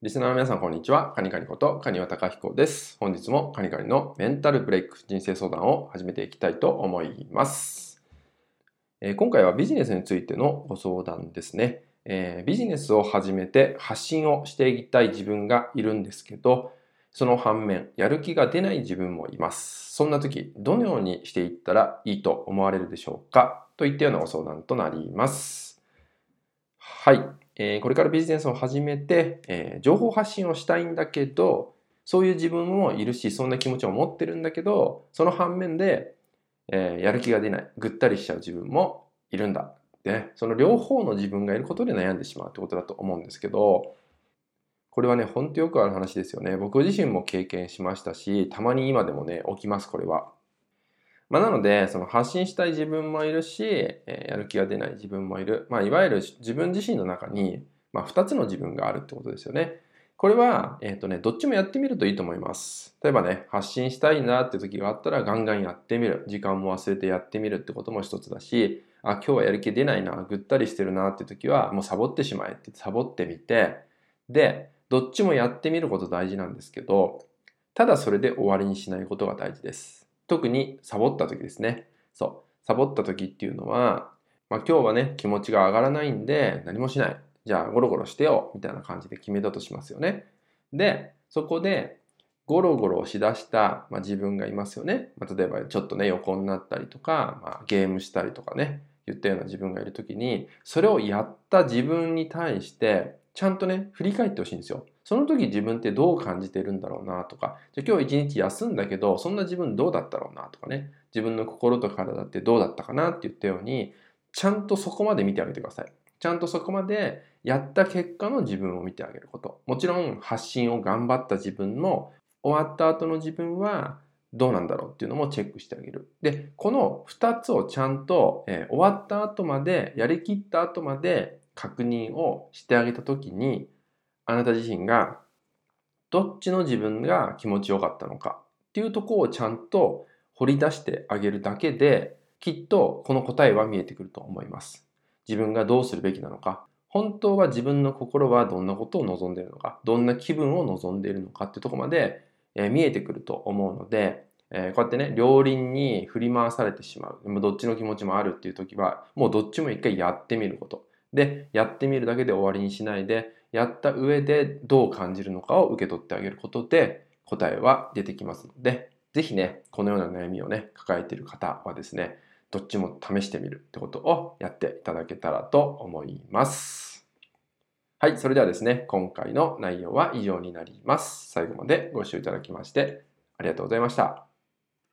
リスナーの皆さん、こんにちは。カニカニことカニワタカヒコです。本日もカニカニのメンタルブレイク人生相談を始めていきたいと思います。えー、今回はビジネスについてのご相談ですね、えー、ビジネスを始めて発信をしていきたい自分がいるんですけど、その反面、やる気が出ない自分もいます。そんな時、どのようにしていったらいいと思われるでしょうか？といったようなご相談となります。はい。え、これからビジネスを始めて、え、情報発信をしたいんだけど、そういう自分もいるし、そんな気持ちを持ってるんだけど、その反面で、え、やる気が出ない、ぐったりしちゃう自分もいるんだ。で、その両方の自分がいることで悩んでしまうってことだと思うんですけど、これはね、ほんとよくある話ですよね。僕自身も経験しましたし、たまに今でもね、起きます、これは。まあ、なので、その発信したい自分もいるし、え、やる気が出ない自分もいる。まあ、いわゆる自分自身の中に、まあ、2つの自分があるってことですよね。これは、えっ、ー、とね、どっちもやってみるといいと思います。例えばね、発信したいなって時があったら、ガンガンやってみる。時間も忘れてやってみるってことも一つだし、あ、今日はやる気出ないな、ぐったりしてるなって時は、もうサボってしまえってサボってみて、で、どっちもやってみること大事なんですけど、ただそれで終わりにしないことが大事です。特にサボった時ですね。そう。サボった時っていうのは、まあ、今日はね、気持ちが上がらないんで何もしない。じゃあゴロゴロしてよ。みたいな感じで決めたとしますよね。で、そこでゴロゴロしだした、まあ、自分がいますよね。まあ、例えばちょっとね、横になったりとか、まあ、ゲームしたりとかね、言ったような自分がいる時に、それをやった自分に対して、ちゃんとね、振り返ってほしいんですよ。その時自分ってどう感じてるんだろうなとか、じゃ今日一日休んだけど、そんな自分どうだったろうなとかね、自分の心と体ってどうだったかなって言ったように、ちゃんとそこまで見てあげてください。ちゃんとそこまでやった結果の自分を見てあげること。もちろん発信を頑張った自分の終わった後の自分はどうなんだろうっていうのもチェックしてあげる。で、この2つをちゃんと、えー、終わった後まで、やりきった後まで確認をしてあげた時に、あなた自身がどっちの自分が気持ちよかったのかっていうとこをちゃんと掘り出してあげるだけできっとこの答えは見えてくると思います。自分がどうするべきなのか本当は自分の心はどんなことを望んでいるのかどんな気分を望んでいるのかってとこまで、え見えてくると思うので、えこうやってね両輪に振り回されてしまうでもどっちの気持ちもあるっていう時はもうどっちも一回やってみることでやってみるだけで終わりにしないでやった上でどう感じるのかを受け取ってあげることで答えは出てきますので、ぜひね、このような悩みをね、抱えている方はですね、どっちも試してみるってことをやっていただけたらと思います。はい、それではですね、今回の内容は以上になります。最後までご視聴いただきましてありがとうございました。